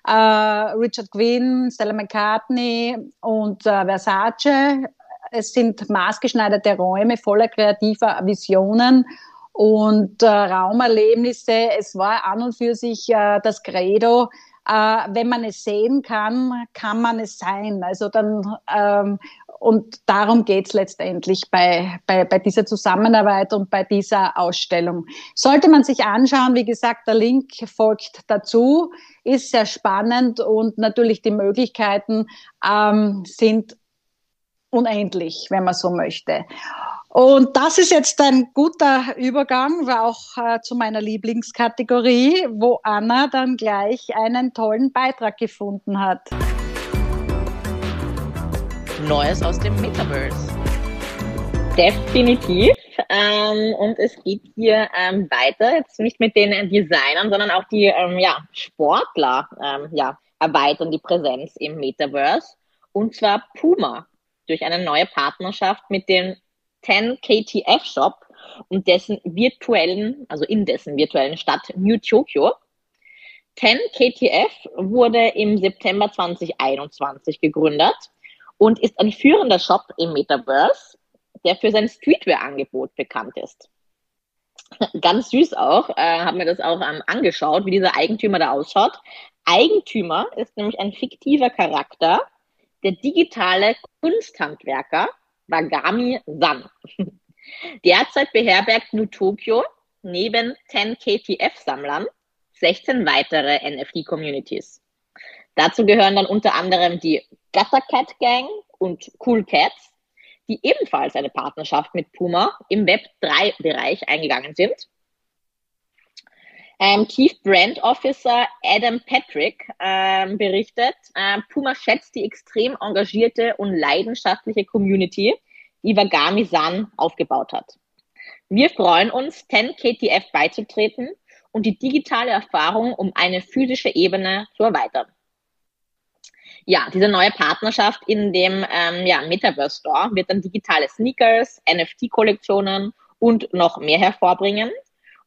äh, Richard Quinn, Stella McCartney und äh, Versace. Es sind maßgeschneiderte Räume voller kreativer Visionen und äh, Raumerlebnisse. Es war an und für sich äh, das Credo, äh, wenn man es sehen kann, kann man es sein. Also dann ähm, und darum geht's letztendlich bei, bei, bei dieser Zusammenarbeit und bei dieser Ausstellung. Sollte man sich anschauen, wie gesagt, der Link folgt dazu, ist sehr spannend und natürlich die Möglichkeiten ähm, sind unendlich, wenn man so möchte. Und das ist jetzt ein guter Übergang, war auch äh, zu meiner Lieblingskategorie, wo Anna dann gleich einen tollen Beitrag gefunden hat. Neues aus dem Metaverse. Definitiv. Ähm, und es geht hier ähm, weiter, jetzt nicht mit den Designern, sondern auch die ähm, ja, Sportler ähm, ja, erweitern die Präsenz im Metaverse. Und zwar Puma durch eine neue Partnerschaft mit dem 10 KTF Shop und dessen virtuellen, also in dessen virtuellen Stadt New Tokyo. 10 KTF wurde im September 2021 gegründet und ist ein führender Shop im Metaverse, der für sein Streetwear-Angebot bekannt ist. Ganz süß auch, äh, haben wir das auch ähm, angeschaut, wie dieser Eigentümer da ausschaut. Eigentümer ist nämlich ein fiktiver Charakter, der digitale Kunsthandwerker Wagami San. *laughs* Derzeit beherbergt New Tokyo neben 10 KTF-Sammlern 16 weitere NFT-Communities. Dazu gehören dann unter anderem die Gutter Cat Gang und Cool Cats, die ebenfalls eine Partnerschaft mit Puma im Web 3-Bereich eingegangen sind. Ähm, Chief Brand Officer Adam Patrick ähm, berichtet, äh, Puma schätzt die extrem engagierte und leidenschaftliche Community, die Wagami San aufgebaut hat. Wir freuen uns, 10 KTF beizutreten und die digitale Erfahrung um eine physische Ebene zu erweitern ja, diese neue Partnerschaft in dem ähm, ja, Metaverse Store wird dann digitale Sneakers, NFT-Kollektionen und noch mehr hervorbringen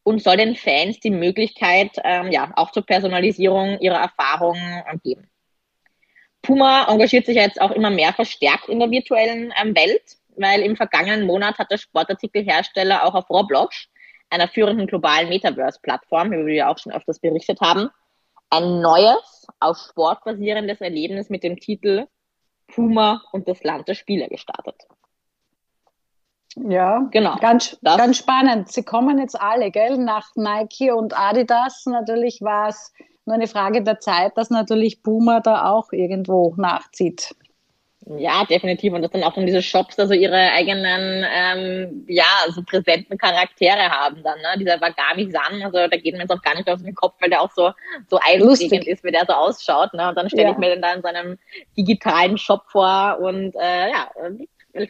und soll den Fans die Möglichkeit ähm, ja, auch zur Personalisierung ihrer Erfahrungen äh, geben. Puma engagiert sich jetzt auch immer mehr verstärkt in der virtuellen ähm, Welt, weil im vergangenen Monat hat der Sportartikelhersteller auch auf Roblox, einer führenden globalen Metaverse-Plattform, die wir auch schon öfters berichtet haben, ein neues, auf Sport basierendes Erlebnis mit dem Titel Puma und das Land der Spieler gestartet. Ja, genau. Ganz, ganz spannend. Sie kommen jetzt alle, gell? Nach Nike und Adidas. Natürlich war es nur eine Frage der Zeit, dass natürlich Puma da auch irgendwo nachzieht. Ja, definitiv. Und dass dann auch dann diese Shops also ihre eigenen, ähm, ja, so präsenten Charaktere haben dann, ne? Dieser Wagami-San, also da geht mir jetzt auch gar nicht aus dem Kopf, weil der auch so, so einprägend ist, wie der so ausschaut, ne? Und dann stelle ja. ich mir den da in seinem digitalen Shop vor und, äh, ja,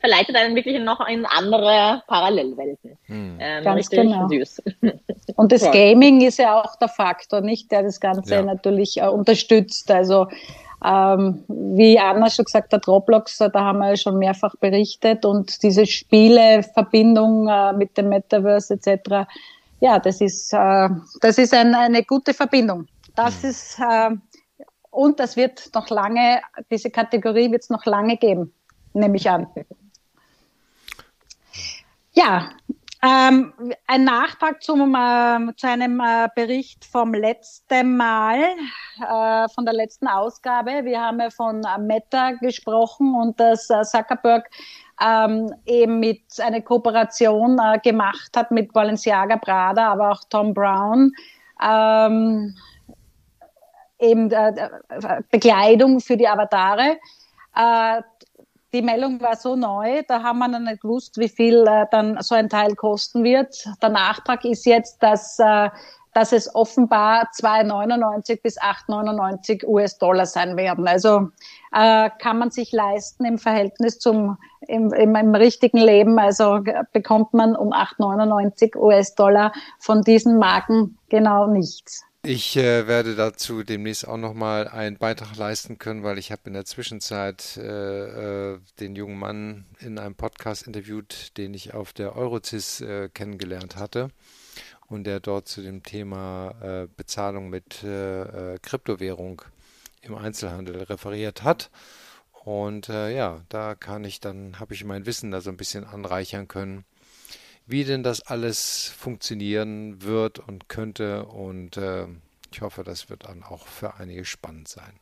verleitet einen wirklich noch in andere Parallelwelten. Hm. Ähm, Ganz genau. süß. *laughs* Und das Gaming ist ja auch der Faktor, nicht, der das Ganze ja. natürlich äh, unterstützt. Also ähm, wie Anna schon gesagt hat, Roblox, da haben wir schon mehrfach berichtet und diese Spieleverbindung äh, mit dem Metaverse etc., ja, das ist, äh, das ist ein, eine gute Verbindung. Das mhm. ist, äh, und das wird noch lange, diese Kategorie wird es noch lange geben, nehme ich an. *laughs* Ja, ähm, ein Nachtrag zum, äh, zu einem äh, Bericht vom letzten Mal, äh, von der letzten Ausgabe. Wir haben ja von Meta gesprochen und dass äh, Zuckerberg ähm, eben mit einer Kooperation äh, gemacht hat mit Balenciaga Prada, aber auch Tom Brown. Ähm, eben äh, Bekleidung für die Avatare die Meldung war so neu, da haben wir noch nicht gewusst, wie viel äh, dann so ein Teil kosten wird. Der Nachtrag ist jetzt, dass, äh, dass es offenbar 2,99 bis 8,99 US-Dollar sein werden. Also äh, kann man sich leisten im Verhältnis zum im, im, im richtigen Leben. Also bekommt man um 8,99 US-Dollar von diesen Marken genau nichts. Ich äh, werde dazu demnächst auch nochmal einen Beitrag leisten können, weil ich habe in der Zwischenzeit äh, äh, den jungen Mann in einem Podcast interviewt, den ich auf der Eurocis äh, kennengelernt hatte und der dort zu dem Thema äh, Bezahlung mit äh, Kryptowährung im Einzelhandel referiert hat. Und ja, da kann ich dann, habe ich mein Wissen da so ein bisschen anreichern können, wie denn das alles funktionieren wird und könnte. Und äh, ich hoffe, das wird dann auch für einige spannend sein.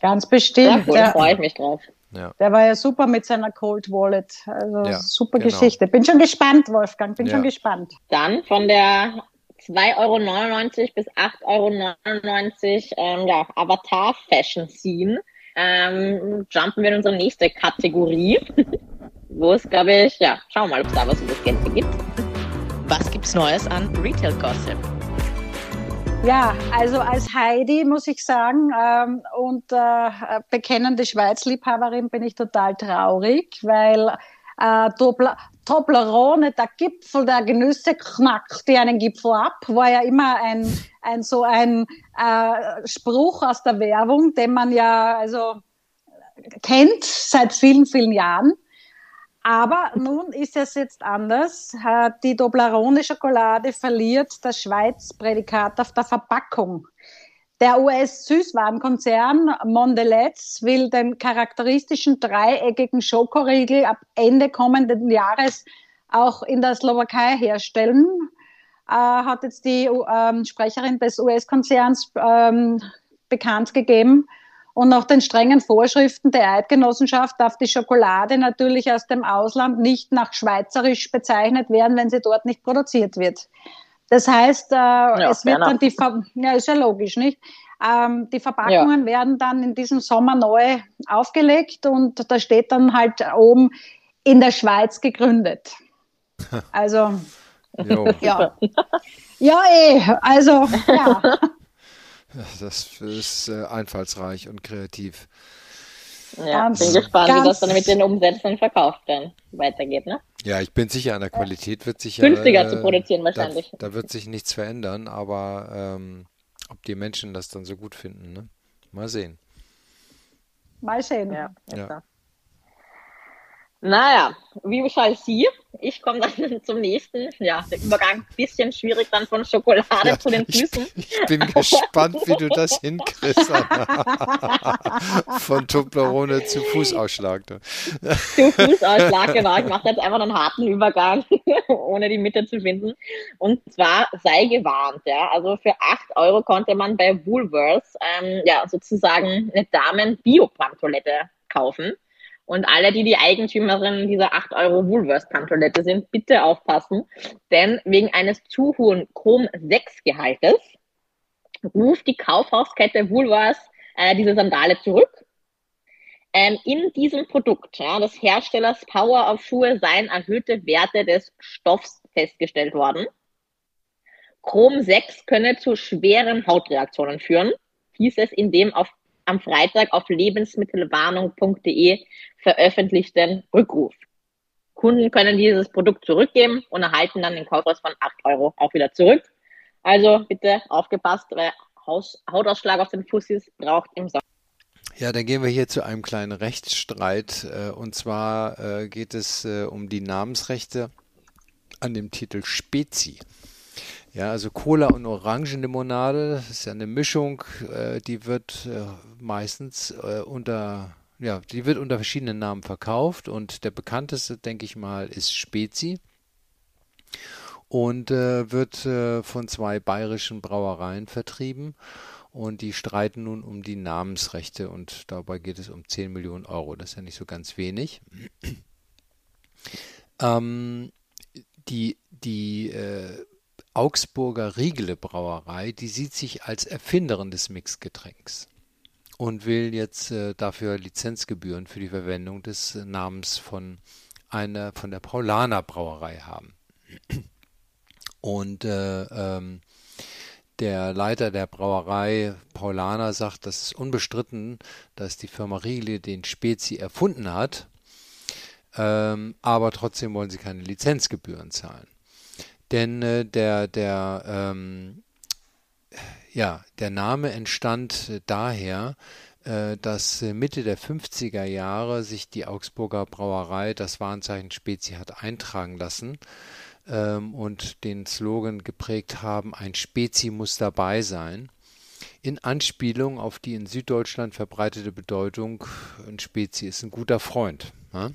Ganz bestimmt. Ja, cool, freue ich mich drauf. Ja. Der war ja super mit seiner Cold Wallet. Also ja, super genau. Geschichte. Bin schon gespannt, Wolfgang. Bin ja. schon gespannt. Dann von der 2,99 Euro bis 8,99 Euro ähm, ja, Avatar Fashion Scene ähm, jumpen wir in unsere nächste Kategorie, *laughs* wo es, glaube ich, ja, schauen wir mal, ob es da was über das Geld gibt. Was gibt's Neues an Retail Gossip? Ja, also als Heidi muss ich sagen ähm, und äh, bekennende Schweizliebhaberin bin ich total traurig, weil äh, Toblerone, der Gipfel der Genüsse knackt dir einen Gipfel ab, war ja immer ein, ein so ein äh, Spruch aus der Werbung, den man ja also kennt seit vielen, vielen Jahren. Aber nun ist es jetzt anders. Die Toblerone-Schokolade verliert das Schweiz-Prädikat auf der Verpackung. Der US-Süßwarenkonzern Mondelez will den charakteristischen dreieckigen Schokoriegel ab Ende kommenden Jahres auch in der Slowakei herstellen, äh, hat jetzt die ähm, Sprecherin des US-Konzerns ähm, bekannt gegeben. Und nach den strengen Vorschriften der Eidgenossenschaft darf die Schokolade natürlich aus dem Ausland nicht nach schweizerisch bezeichnet werden, wenn sie dort nicht produziert wird. Das heißt, äh, ja, es wird dann die, Ver ja, ist ja logisch, nicht? Ähm, die Verpackungen ja. werden dann in diesem Sommer neu aufgelegt und da steht dann halt oben in der Schweiz gegründet. *laughs* Also, ja. Ja, eh, also, ja. *laughs* Das ist äh, einfallsreich und kreativ. Ja, bin gespannt, wie das dann mit den Umsätzen und Verkauf dann weitergeht, ne? Ja, ich bin sicher, an der Qualität wird sich günstiger äh, zu produzieren wahrscheinlich. Da, da, wird sich nichts verändern, aber ähm, ob die Menschen das dann so gut finden, ne? Mal sehen. Mal sehen. Ja, ja. Naja, wie beschreibe Sie? Ich komme dann *laughs* zum nächsten. Ja, der Übergang ein bisschen schwierig dann von Schokolade ja, zu den Füßen. Ich, ich bin gespannt, wie du das hinkriegst. *laughs* von Toblerone zu Fußausschlag. zu Fußausschlag, genau. Ich mache jetzt einfach einen harten Übergang, *laughs* ohne die Mitte zu finden. Und zwar sei gewarnt, ja. Also für 8 Euro konnte man bei Woolworths ähm, ja sozusagen eine Damen-Bio-Pantolette kaufen. Und alle, die die Eigentümerin dieser 8 Euro Woolworths-Pantolette sind, bitte aufpassen, denn wegen eines zu hohen Chrom-6-Gehaltes ruft die Kaufhauskette Woolworths äh, diese Sandale zurück. Ähm, in diesem Produkt ja, des Herstellers Power auf Schuhe seien erhöhte Werte des Stoffs festgestellt worden. Chrom 6 könne zu schweren Hautreaktionen führen, hieß es in dem auf am Freitag auf lebensmittelwarnung.de veröffentlichten Rückruf. Kunden können dieses Produkt zurückgeben und erhalten dann den Kaufpreis von 8 Euro auch wieder zurück. Also bitte aufgepasst, Haus Hautausschlag auf den Fussis braucht im Sommer. Ja, dann gehen wir hier zu einem kleinen Rechtsstreit. Äh, und zwar äh, geht es äh, um die Namensrechte an dem Titel Spezi. Ja, also Cola und Orangenlimonade, ist ja eine Mischung, äh, die wird äh, meistens äh, unter, ja, die wird unter verschiedenen Namen verkauft und der bekannteste, denke ich mal, ist Spezi und äh, wird äh, von zwei bayerischen Brauereien vertrieben und die streiten nun um die Namensrechte und dabei geht es um 10 Millionen Euro. Das ist ja nicht so ganz wenig. ähm, die die äh, Augsburger Riegele Brauerei, die sieht sich als Erfinderin des Mixgetränks und will jetzt äh, dafür Lizenzgebühren für die Verwendung des äh, Namens von einer von der Paulaner Brauerei haben. Und äh, ähm, der Leiter der Brauerei Paulaner sagt, das ist unbestritten, dass die Firma Riegele den Spezi erfunden hat, ähm, aber trotzdem wollen sie keine Lizenzgebühren zahlen. Denn äh, der, der, ähm, ja, der Name entstand daher, äh, dass Mitte der 50er Jahre sich die Augsburger Brauerei das Warenzeichen Spezi hat eintragen lassen ähm, und den Slogan geprägt haben, ein Spezi muss dabei sein. in Anspielung auf die in Süddeutschland verbreitete Bedeutung, ein Spezi ist ein guter Freund. Ja?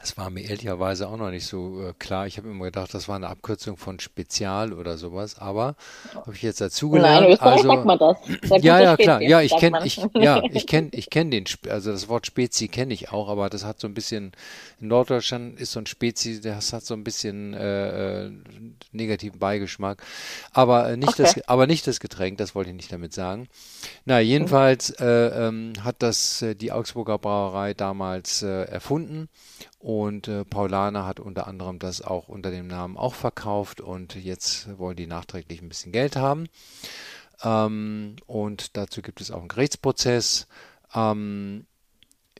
Das war mir ehrlicherweise auch noch nicht so äh, klar. Ich habe immer gedacht, das war eine Abkürzung von Spezial oder sowas, aber habe ich jetzt dazugelernt. Nein, also, sagt man das. Sagt ja, ja, klar. Ja, ich kenne, ich, ja, *laughs* ich kenne, ich kenne den, also das Wort Spezi kenne ich auch, aber das hat so ein bisschen, in Norddeutschland ist so ein Spezi, das hat so ein bisschen äh, äh negativen Beigeschmack. Aber äh, nicht okay. das, aber nicht das Getränk, das wollte ich nicht damit sagen. Na, jedenfalls äh, ähm, hat das äh, die Augsburger Brauerei damals äh, erfunden und äh, Paulaner hat unter anderem das auch unter dem Namen auch verkauft und jetzt wollen die nachträglich ein bisschen Geld haben. Ähm, und dazu gibt es auch einen Gerichtsprozess. Ähm,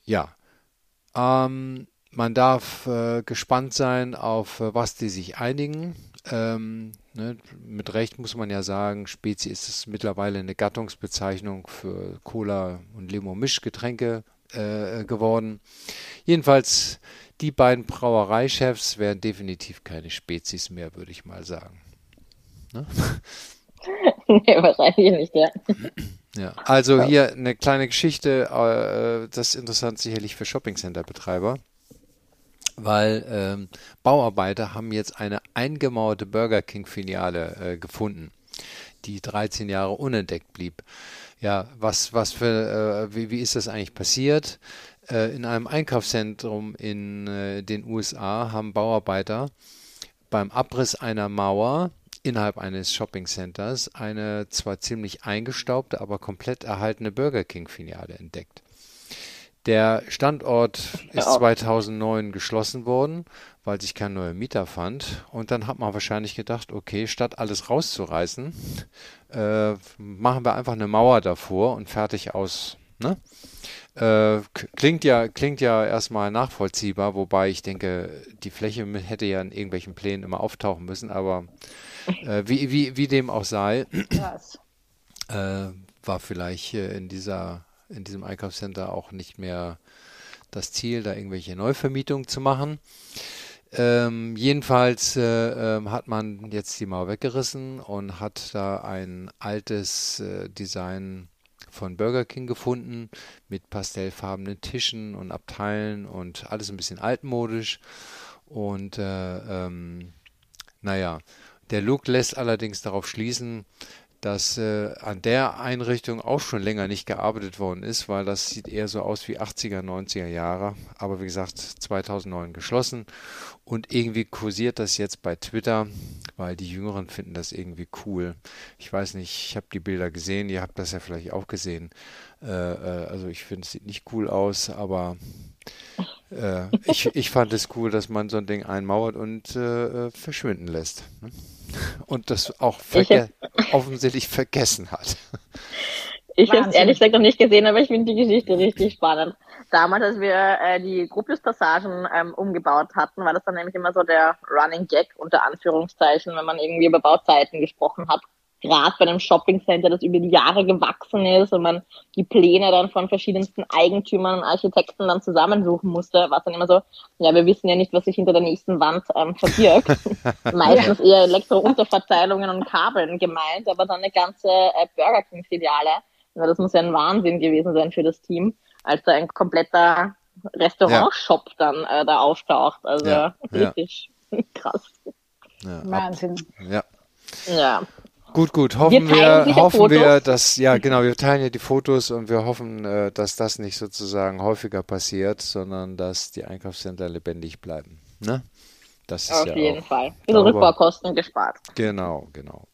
ja, ähm, man darf äh, gespannt sein, auf äh, was die sich einigen. Ähm, ne, mit Recht muss man ja sagen, Spezi ist es mittlerweile eine Gattungsbezeichnung für Cola und Limo-Mischgetränke äh, geworden. Jedenfalls die beiden Brauereichefs wären definitiv keine Spezies mehr, würde ich mal sagen. Ne? *laughs* nee, wahrscheinlich nicht, ja. Ja, also hier eine kleine Geschichte, äh, das ist interessant sicherlich für Shoppingcenter-Betreiber, weil ähm, Bauarbeiter haben jetzt eine eingemauerte Burger King-Filiale äh, gefunden, die 13 Jahre unentdeckt blieb. Ja, was, was für, äh, wie, wie ist das eigentlich passiert? Äh, in einem Einkaufszentrum in äh, den USA haben Bauarbeiter beim Abriss einer Mauer innerhalb eines Shoppingcenters eine zwar ziemlich eingestaubte, aber komplett erhaltene Burger King-Filiale entdeckt. Der Standort ist 2009 geschlossen worden, weil sich kein neuer Mieter fand. Und dann hat man wahrscheinlich gedacht, okay, statt alles rauszureißen, äh, machen wir einfach eine Mauer davor und fertig aus. Ne? Äh, klingt ja, klingt ja erstmal nachvollziehbar, wobei ich denke, die Fläche hätte ja in irgendwelchen Plänen immer auftauchen müssen, aber äh, wie, wie, wie dem auch sei, äh, war vielleicht in dieser, in diesem Einkaufscenter auch nicht mehr das Ziel, da irgendwelche Neuvermietungen zu machen. Ähm, jedenfalls äh, äh, hat man jetzt die Mauer weggerissen und hat da ein altes äh, Design von Burger King gefunden mit pastellfarbenen Tischen und Abteilen und alles ein bisschen altmodisch. Und äh, ähm, naja, der Look lässt allerdings darauf schließen, dass äh, an der Einrichtung auch schon länger nicht gearbeitet worden ist, weil das sieht eher so aus wie 80er, 90er Jahre. Aber wie gesagt, 2009 geschlossen. Und irgendwie kursiert das jetzt bei Twitter, weil die Jüngeren finden das irgendwie cool. Ich weiß nicht, ich habe die Bilder gesehen, ihr habt das ja vielleicht auch gesehen. Äh, äh, also ich finde, es sieht nicht cool aus, aber äh, ich, ich fand es cool, dass man so ein Ding einmauert und äh, äh, verschwinden lässt. Ne? Und das auch verge offensichtlich vergessen hat. Ich habe es ehrlich gesagt noch nicht gesehen, aber ich finde die Geschichte richtig spannend. Damals, als wir äh, die Gropius-Passagen ähm, umgebaut hatten, war das dann nämlich immer so der Running Gag unter Anführungszeichen, wenn man irgendwie über Bauzeiten gesprochen hat gerade bei einem Shoppingcenter, das über die Jahre gewachsen ist und man die Pläne dann von verschiedensten Eigentümern und Architekten dann zusammensuchen musste, war dann immer so, ja, wir wissen ja nicht, was sich hinter der nächsten Wand ähm, verbirgt. *laughs* Meistens eher Elektrounterverteilungen und Kabeln gemeint, aber dann eine ganze äh, Burger King-Filiale. Ja, das muss ja ein Wahnsinn gewesen sein für das Team, als da ein kompletter Restaurantshop ja. dann äh, da auftaucht. Also ja, richtig *laughs* krass. Wahnsinn. Ja. Ja. Gut, gut. Hoffen wir, wir hoffen wir, dass, ja genau, wir teilen ja die Fotos und wir hoffen, äh, dass das nicht sozusagen häufiger passiert, sondern dass die Einkaufscenter lebendig bleiben. Ne? Das ist Auf ja jeden Fall. Diese Rückbaukosten gespart. Genau, genau.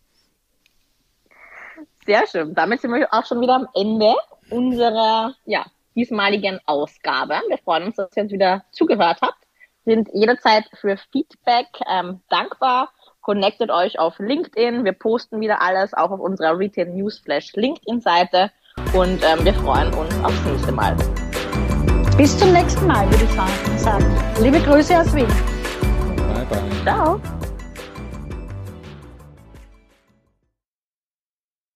Sehr schön. Damit sind wir auch schon wieder am Ende unserer ja, diesmaligen Ausgabe. Wir freuen uns, dass ihr uns wieder zugehört habt. Sind jederzeit für Feedback ähm, dankbar Connectet euch auf LinkedIn. Wir posten wieder alles, auch auf unserer Retail Newsflash LinkedIn-Seite. Und ähm, wir freuen uns aufs nächste Mal. Bis zum nächsten Mal, würde ich sagen. Liebe Grüße aus Wien. Bye, bye. Ciao.